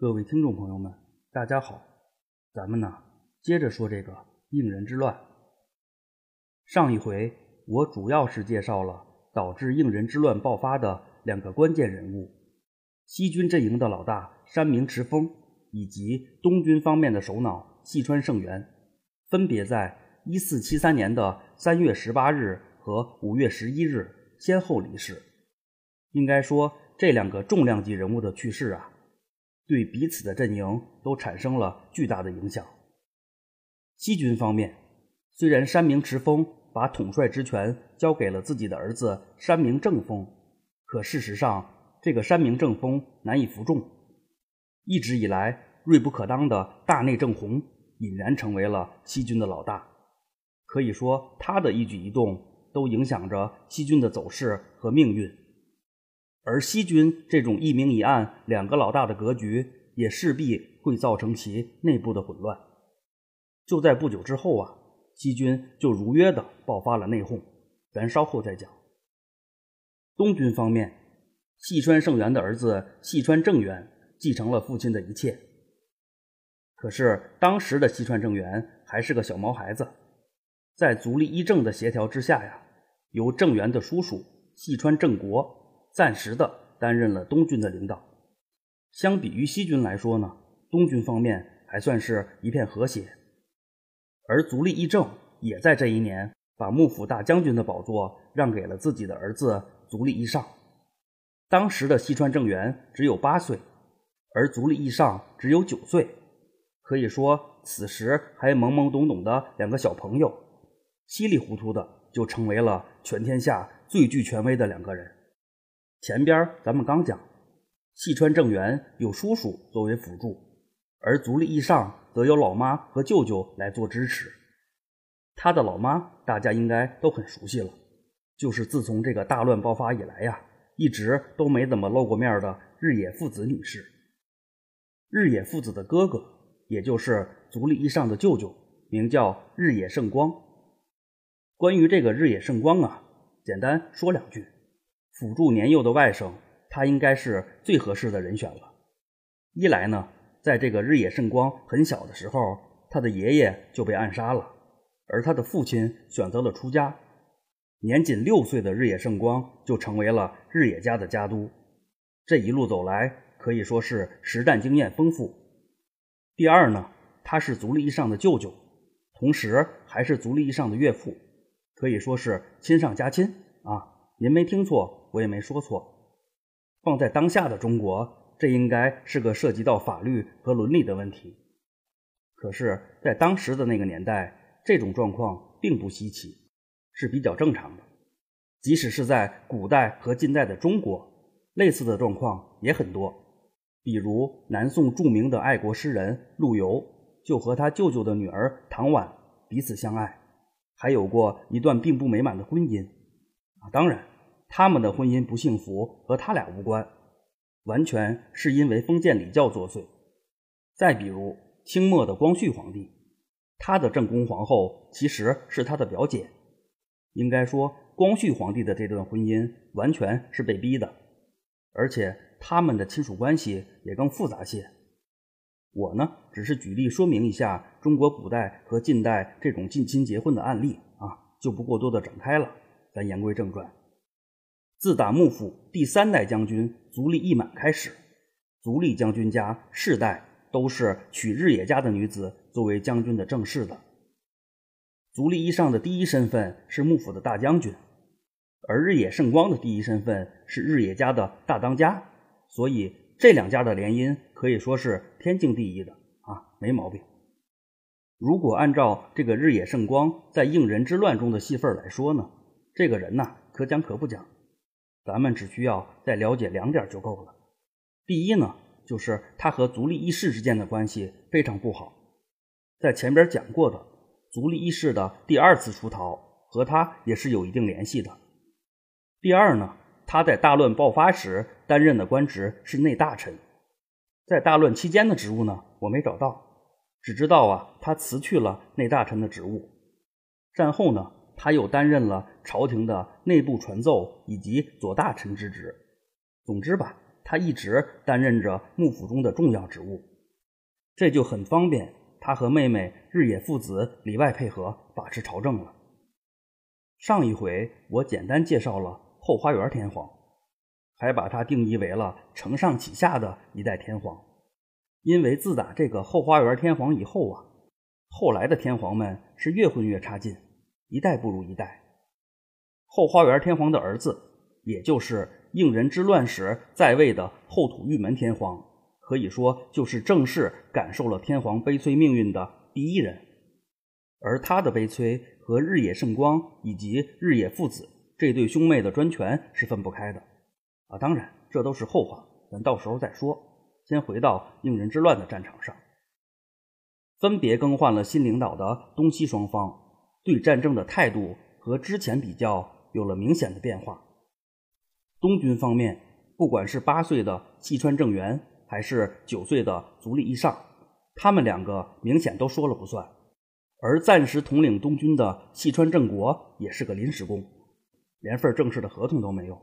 各位听众朋友们，大家好，咱们呢接着说这个应仁之乱。上一回我主要是介绍了导致应仁之乱爆发的两个关键人物：西军阵营的老大山明池丰，以及东军方面的首脑细川胜元，分别在一四七三年的三月十八日和五月十一日先后离世。应该说，这两个重量级人物的去世啊。对彼此的阵营都产生了巨大的影响。西军方面，虽然山明池丰把统帅之权交给了自己的儿子山明正风，可事实上，这个山明正风难以服众。一直以来锐不可当的大内正弘已然成为了西军的老大，可以说他的一举一动都影响着西军的走势和命运。而西军这种一明一暗、两个老大的格局，也势必会造成其内部的混乱。就在不久之后啊，西军就如约的爆发了内讧，咱稍后再讲。东军方面，细川胜元的儿子细川正元继承了父亲的一切，可是当时的细川正元还是个小毛孩子，在足利义政的协调之下呀，由正元的叔叔细川正国。暂时的担任了东军的领导。相比于西军来说呢，东军方面还算是一片和谐。而足利义政也在这一年把幕府大将军的宝座让给了自己的儿子足利义尚。当时的西川政元只有八岁，而足利义尚只有九岁，可以说此时还懵懵懂懂的两个小朋友，稀里糊涂的就成为了全天下最具权威的两个人。前边咱们刚讲，细川正元有叔叔作为辅助，而足利义尚则有老妈和舅舅来做支持。他的老妈大家应该都很熟悉了，就是自从这个大乱爆发以来呀，一直都没怎么露过面的日野父子女士。日野父子的哥哥，也就是足利义尚的舅舅，名叫日野胜光。关于这个日野胜光啊，简单说两句。辅助年幼的外甥，他应该是最合适的人选了。一来呢，在这个日野胜光很小的时候，他的爷爷就被暗杀了，而他的父亲选择了出家，年仅六岁的日野胜光就成为了日野家的家督。这一路走来，可以说是实战经验丰富。第二呢，他是足利义尚的舅舅，同时还是足利义尚的岳父，可以说是亲上加亲啊。您没听错，我也没说错。放在当下的中国，这应该是个涉及到法律和伦理的问题。可是，在当时的那个年代，这种状况并不稀奇，是比较正常的。即使是在古代和近代的中国，类似的状况也很多。比如，南宋著名的爱国诗人陆游，就和他舅舅的女儿唐婉彼此相爱，还有过一段并不美满的婚姻。啊，当然。他们的婚姻不幸福和他俩无关，完全是因为封建礼教作祟。再比如清末的光绪皇帝，他的正宫皇后其实是他的表姐。应该说，光绪皇帝的这段婚姻完全是被逼的，而且他们的亲属关系也更复杂些。我呢，只是举例说明一下中国古代和近代这种近亲结婚的案例啊，就不过多的展开了。咱言归正传。自打幕府第三代将军足利义满开始，足利将军家世代都是娶日野家的女子作为将军的正室的。足利义尚的第一身份是幕府的大将军，而日野胜光的第一身份是日野家的大当家，所以这两家的联姻可以说是天经地义的啊，没毛病。如果按照这个日野胜光在应仁之乱中的戏份来说呢，这个人呐，可讲可不讲。咱们只需要再了解两点就够了。第一呢，就是他和足利义士之间的关系非常不好，在前边讲过的，足利义士的第二次出逃和他也是有一定联系的。第二呢，他在大乱爆发时担任的官职是内大臣，在大乱期间的职务呢，我没找到，只知道啊，他辞去了内大臣的职务，战后呢。他又担任了朝廷的内部传奏以及左大臣之职。总之吧，他一直担任着幕府中的重要职务，这就很方便他和妹妹日野父子里外配合把持朝政了。上一回我简单介绍了后花园天皇，还把他定义为了承上启下的一代天皇，因为自打这个后花园天皇以后啊，后来的天皇们是越混越差劲，一代不如一代。后花园天皇的儿子，也就是应仁之乱时在位的后土御门天皇，可以说就是正式感受了天皇悲催命运的第一人，而他的悲催。和日野圣光以及日野父子这对兄妹的专权是分不开的啊！当然，这都是后话，咱到时候再说。先回到应仁之乱的战场上，分别更换了新领导的东西双方，对战争的态度和之前比较有了明显的变化。东军方面，不管是八岁的细川政元，还是九岁的足利义尚，他们两个明显都说了不算。而暂时统领东军的细川正国也是个临时工，连份正式的合同都没有。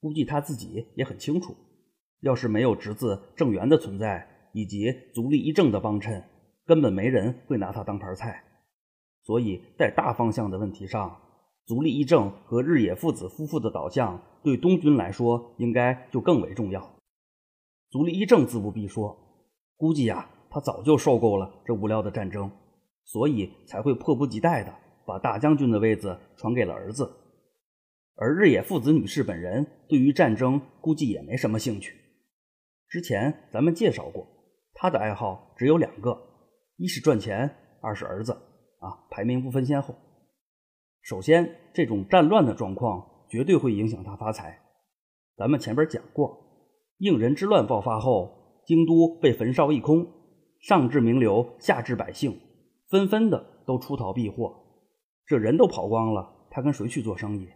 估计他自己也很清楚，要是没有侄子正元的存在以及足利义政的帮衬，根本没人会拿他当盘菜。所以在大方向的问题上，足利义政和日野父子夫妇的倒向对东军来说应该就更为重要。足利义政自不必说，估计呀，他早就受够了这无聊的战争。所以才会迫不及待地把大将军的位子传给了儿子，而日野父子女士本人对于战争估计也没什么兴趣。之前咱们介绍过，他的爱好只有两个：一是赚钱，二是儿子。啊，排名不分先后。首先，这种战乱的状况绝对会影响他发财。咱们前边讲过，应仁之乱爆发后，京都被焚烧一空，上至名流，下至百姓。纷纷的都出逃避祸，这人都跑光了，他跟谁去做生意？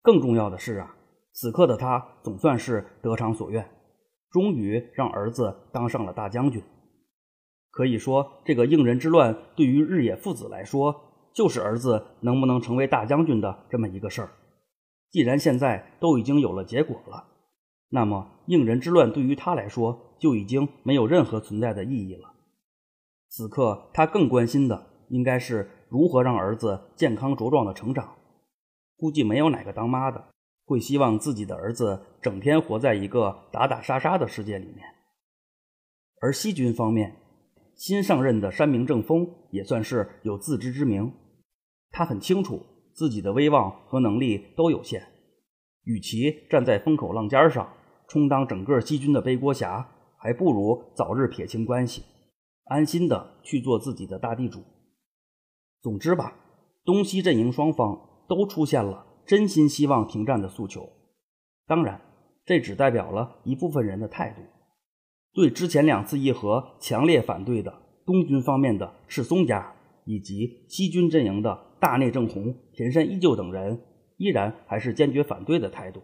更重要的是啊，此刻的他总算是得偿所愿，终于让儿子当上了大将军。可以说，这个应仁之乱对于日野父子来说，就是儿子能不能成为大将军的这么一个事儿。既然现在都已经有了结果了，那么应人之乱对于他来说就已经没有任何存在的意义了。此刻，他更关心的应该是如何让儿子健康茁壮的成长。估计没有哪个当妈的会希望自己的儿子整天活在一个打打杀杀的世界里面。而西军方面，新上任的山明正风也算是有自知之明，他很清楚自己的威望和能力都有限，与其站在风口浪尖上充当整个西军的背锅侠，还不如早日撇清关系。安心的去做自己的大地主。总之吧，东西阵营双方都出现了真心希望停战的诉求。当然，这只代表了一部分人的态度。对之前两次议和强烈反对的东军方面的赤松家，以及西军阵营的大内正弘、田山依旧等人，依然还是坚决反对的态度。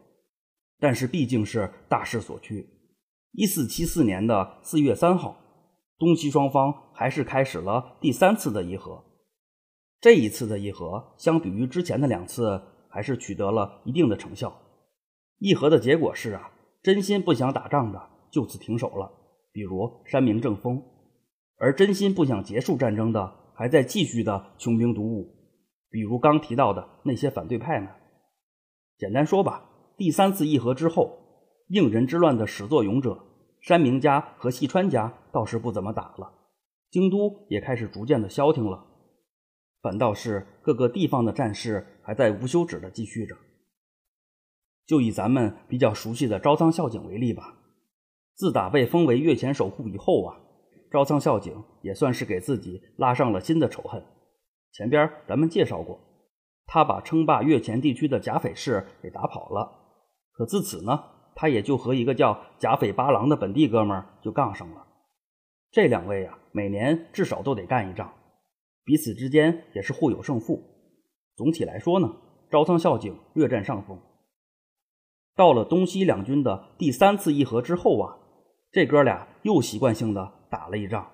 但是毕竟是大势所趋。一四七四年的四月三号。东西双方还是开始了第三次的议和。这一次的议和，相比于之前的两次，还是取得了一定的成效。议和的结果是啊，真心不想打仗的就此停手了，比如山明正风；而真心不想结束战争的，还在继续的穷兵黩武，比如刚提到的那些反对派们。简单说吧，第三次议和之后，应仁之乱的始作俑者。山明家和细川家倒是不怎么打了，京都也开始逐渐的消停了，反倒是各个地方的战事还在无休止的继续着。就以咱们比较熟悉的招仓孝景为例吧，自打被封为越前守护以后啊，招仓孝景也算是给自己拉上了新的仇恨。前边咱们介绍过，他把称霸越前地区的甲斐氏给打跑了，可自此呢？他也就和一个叫甲斐八郎的本地哥们儿就杠上了。这两位啊，每年至少都得干一仗，彼此之间也是互有胜负。总体来说呢，招仓孝景略占上风。到了东西两军的第三次议和之后啊，这哥俩又习惯性的打了一仗，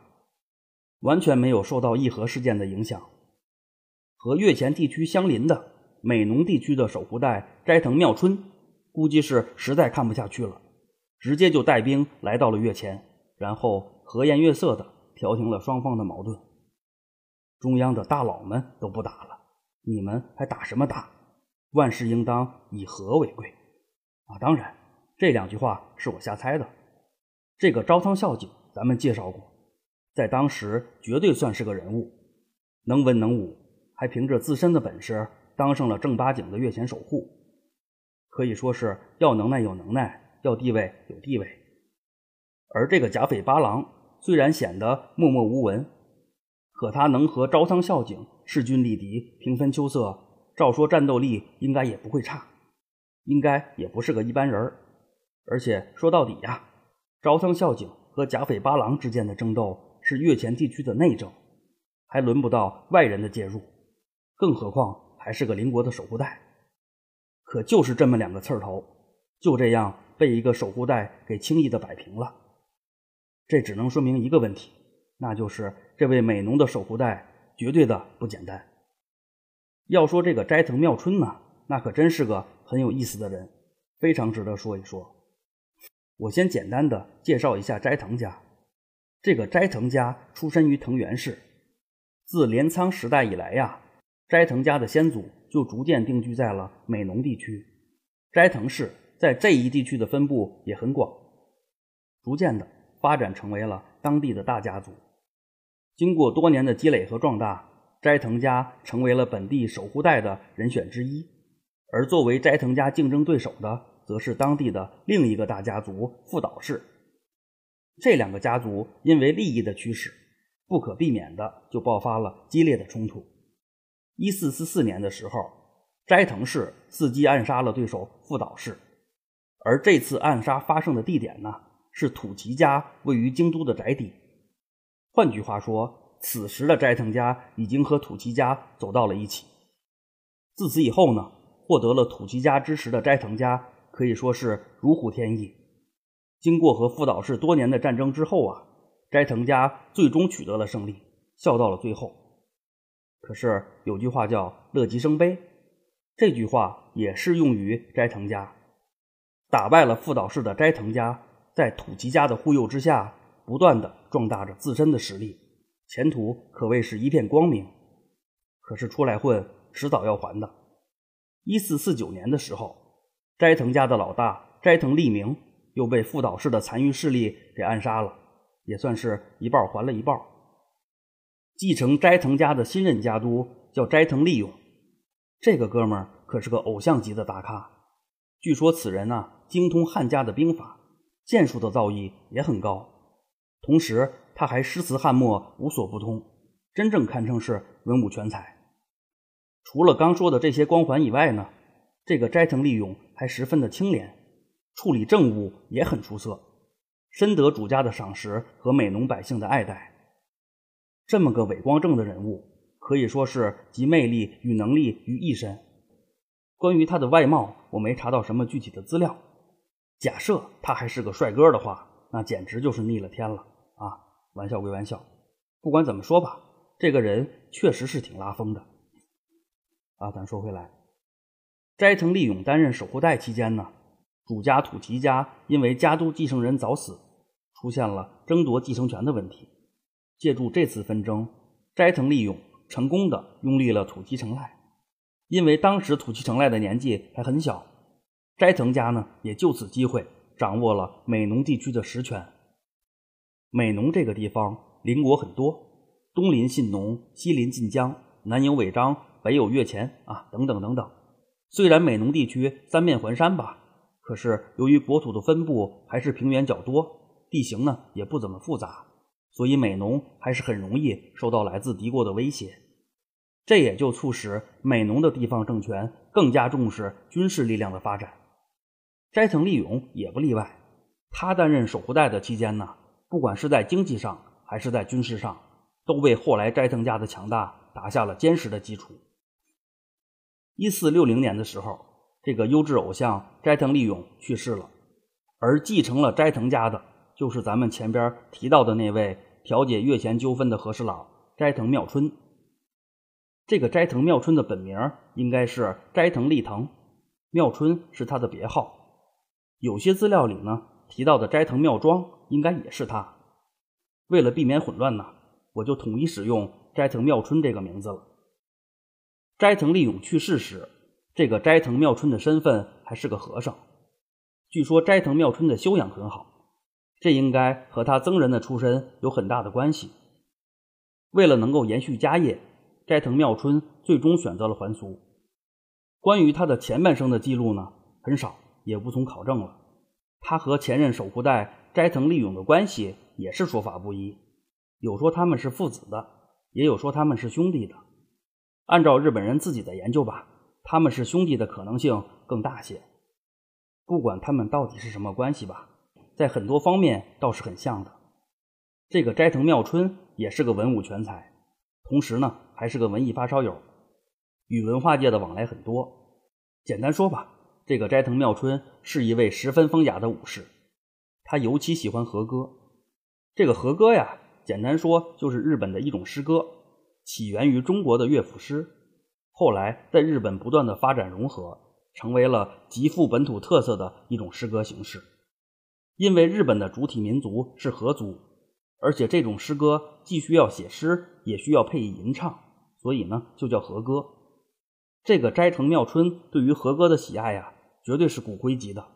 完全没有受到议和事件的影响。和越前地区相邻的美浓地区的守护代斋藤妙春。估计是实在看不下去了，直接就带兵来到了月前，然后和颜悦色的调停了双方的矛盾。中央的大佬们都不打了，你们还打什么打？万事应当以和为贵啊！当然，这两句话是我瞎猜的。这个招仓孝景，咱们介绍过，在当时绝对算是个人物，能文能武，还凭着自身的本事当上了正八经的月前守护，可以说是要能耐有能耐，要地位有地位。而这个甲斐八郎虽然显得默默无闻，可他能和招仓孝景势均力敌，平分秋色，照说战斗力应该也不会差，应该也不是个一般人而且说到底呀。招仓孝景和甲斐八郎之间的争斗是越前地区的内政，还轮不到外人的介入，更何况还是个邻国的守护带。可就是这么两个刺儿头，就这样被一个守护带给轻易的摆平了。这只能说明一个问题，那就是这位美浓的守护带绝对的不简单。要说这个斋藤妙春呢，那可真是个很有意思的人，非常值得说一说。我先简单的介绍一下斋藤家。这个斋藤家出身于藤原氏，自镰仓时代以来呀，斋藤家的先祖就逐渐定居在了美浓地区。斋藤氏在这一地区的分布也很广，逐渐的发展成为了当地的大家族。经过多年的积累和壮大，斋藤家成为了本地守护带的人选之一。而作为斋藤家竞争对手的。则是当地的另一个大家族富岛氏，这两个家族因为利益的驱使，不可避免的就爆发了激烈的冲突。一四四四年的时候，斋藤氏伺机暗杀了对手富岛氏，而这次暗杀发生的地点呢，是土岐家位于京都的宅邸。换句话说，此时的斋藤家已经和土岐家走到了一起。自此以后呢，获得了土岐家支持的斋藤家。可以说是如虎添翼。经过和富岛氏多年的战争之后啊，斋藤家最终取得了胜利，笑到了最后。可是有句话叫“乐极生悲”，这句话也适用于斋藤家。打败了富岛氏的斋藤家，在土岐家的护佑之下，不断的壮大着自身的实力，前途可谓是一片光明。可是出来混，迟早要还的。一四四九年的时候。斋藤家的老大斋藤利明又被富岛氏的残余势力给暗杀了，也算是一半还了一半。继承斋藤家的新任家督叫斋藤利勇，这个哥们儿可是个偶像级的大咖。据说此人呢精通汉家的兵法，剑术的造诣也很高，同时他还诗词汉墨无所不通，真正堪称是文武全才。除了刚说的这些光环以外呢？这个斋藤利勇还十分的清廉，处理政务也很出色，深得主家的赏识和美浓百姓的爱戴。这么个伟光正的人物，可以说是集魅力与能力于一身。关于他的外貌，我没查到什么具体的资料。假设他还是个帅哥的话，那简直就是逆了天了啊！玩笑归玩笑，不管怎么说吧，这个人确实是挺拉风的。啊，咱说回来。斋藤利勇担任守护代期间呢，主家土岐家因为家督继承人早死，出现了争夺继承权的问题。借助这次纷争，斋藤利用成功的拥立了土岐成赖。因为当时土岐成赖的年纪还很小，斋藤家呢也就此机会掌握了美浓地区的实权。美浓这个地方邻国很多，东临信浓，西临晋江，南有尾张，北有越前啊，等等等等。虽然美浓地区三面环山吧，可是由于国土的分布还是平原较多，地形呢也不怎么复杂，所以美浓还是很容易受到来自敌国的威胁。这也就促使美浓的地方政权更加重视军事力量的发展。斋藤利勇也不例外，他担任守护代的期间呢，不管是在经济上还是在军事上，都为后来斋藤家的强大打下了坚实的基础。一四六零年的时候，这个优质偶像斋藤利勇去世了，而继承了斋藤家的，就是咱们前边提到的那位调解月前纠纷的和事佬斋藤妙春。这个斋藤妙春的本名应该是斋藤利藤，妙春是他的别号。有些资料里呢提到的斋藤妙庄应该也是他。为了避免混乱呢，我就统一使用斋藤妙春这个名字了。斋藤利勇去世时，这个斋藤妙春的身份还是个和尚。据说斋藤妙春的修养很好，这应该和他僧人的出身有很大的关系。为了能够延续家业，斋藤妙春最终选择了还俗。关于他的前半生的记录呢，很少，也无从考证了。他和前任守护代斋藤利勇的关系也是说法不一，有说他们是父子的，也有说他们是兄弟的。按照日本人自己的研究吧，他们是兄弟的可能性更大些。不管他们到底是什么关系吧，在很多方面倒是很像的。这个斋藤妙春也是个文武全才，同时呢还是个文艺发烧友，与文化界的往来很多。简单说吧。这个斋藤妙春是一位十分风雅的武士，他尤其喜欢和歌。这个和歌呀，简单说就是日本的一种诗歌，起源于中国的乐府诗，后来在日本不断的发展融合，成为了极富本土特色的一种诗歌形式。因为日本的主体民族是和族，而且这种诗歌既需要写诗，也需要配以吟唱，所以呢就叫和歌。这个斋藤妙春对于和歌的喜爱呀。绝对是骨灰级的，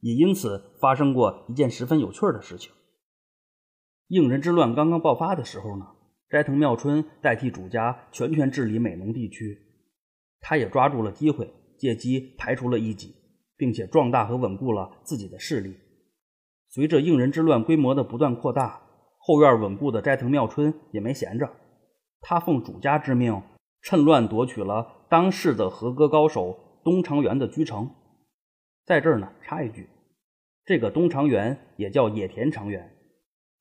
也因此发生过一件十分有趣的事情。应仁之乱刚刚爆发的时候呢，斋藤妙春代替主家全权治理美浓地区，他也抓住了机会，借机排除了异己，并且壮大和稳固了自己的势力。随着应仁之乱规模的不断扩大，后院稳固的斋藤妙春也没闲着，他奉主家之命，趁乱夺取了当世的和歌高手东长元的居城。在这儿呢，插一句，这个东长元也叫野田长元，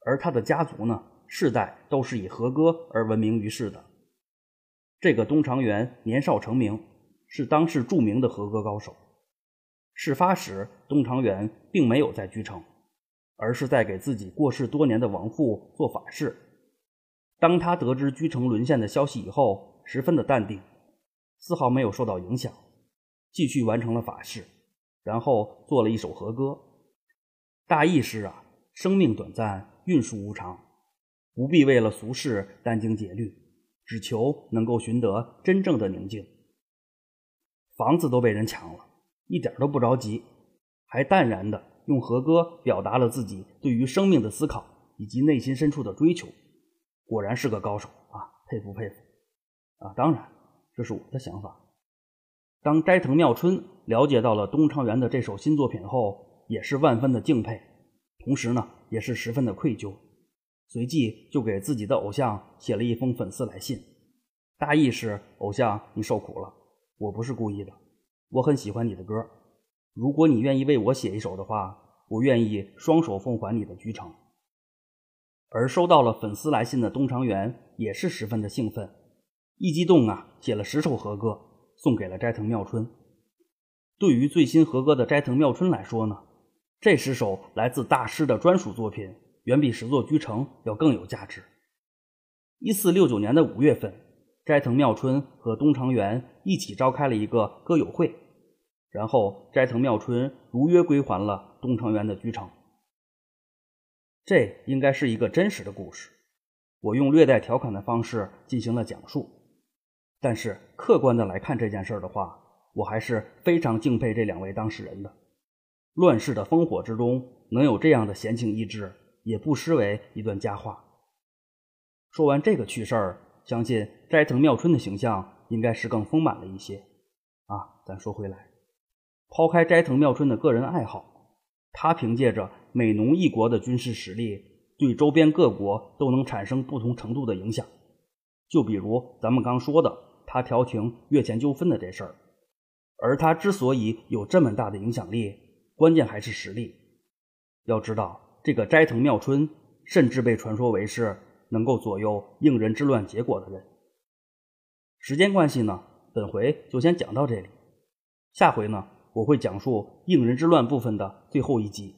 而他的家族呢，世代都是以和歌而闻名于世的。这个东长元年少成名，是当世著名的和歌高手。事发时，东长元并没有在居城，而是在给自己过世多年的亡父做法事。当他得知居城沦陷的消息以后，十分的淡定，丝毫没有受到影响，继续完成了法事。然后做了一首和歌，大意是啊，生命短暂，运数无常，不必为了俗事殚精竭虑，只求能够寻得真正的宁静。房子都被人抢了，一点都不着急，还淡然的用和歌表达了自己对于生命的思考以及内心深处的追求。果然是个高手啊，佩服佩服啊！当然，这是我的想法。当斋藤妙春了解到了东昌元的这首新作品后，也是万分的敬佩，同时呢，也是十分的愧疚。随即就给自己的偶像写了一封粉丝来信，大意是：偶像，你受苦了，我不是故意的，我很喜欢你的歌，如果你愿意为我写一首的话，我愿意双手奉还你的居城。而收到了粉丝来信的东长元也是十分的兴奋，一激动啊，写了十首和歌。送给了斋藤妙春。对于最新合歌的斋藤妙春来说呢，这十首来自大师的专属作品，远比十座居城要更有价值。一四六九年的五月份，斋藤妙春和东长元一起召开了一个歌友会，然后斋藤妙春如约归还了东长元的居城。这应该是一个真实的故事，我用略带调侃的方式进行了讲述。但是客观的来看这件事儿的话，我还是非常敬佩这两位当事人的。乱世的烽火之中，能有这样的闲情逸致，也不失为一段佳话。说完这个趣事儿，相信斋藤妙春的形象应该是更丰满了一些。啊，咱说回来，抛开斋藤妙春的个人爱好，他凭借着美浓一国的军事实力，对周边各国都能产生不同程度的影响。就比如咱们刚说的。他调停越前纠纷的这事儿，而他之所以有这么大的影响力，关键还是实力。要知道，这个斋藤妙春甚至被传说为是能够左右应仁之乱结果的人。时间关系呢，本回就先讲到这里。下回呢，我会讲述应人之乱部分的最后一集，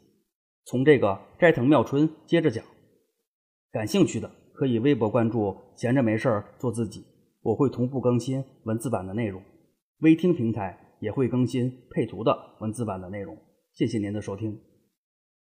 从这个斋藤妙春接着讲。感兴趣的可以微博关注“闲着没事儿做自己”。我会同步更新文字版的内容，微听平台也会更新配图的文字版的内容。谢谢您的收听。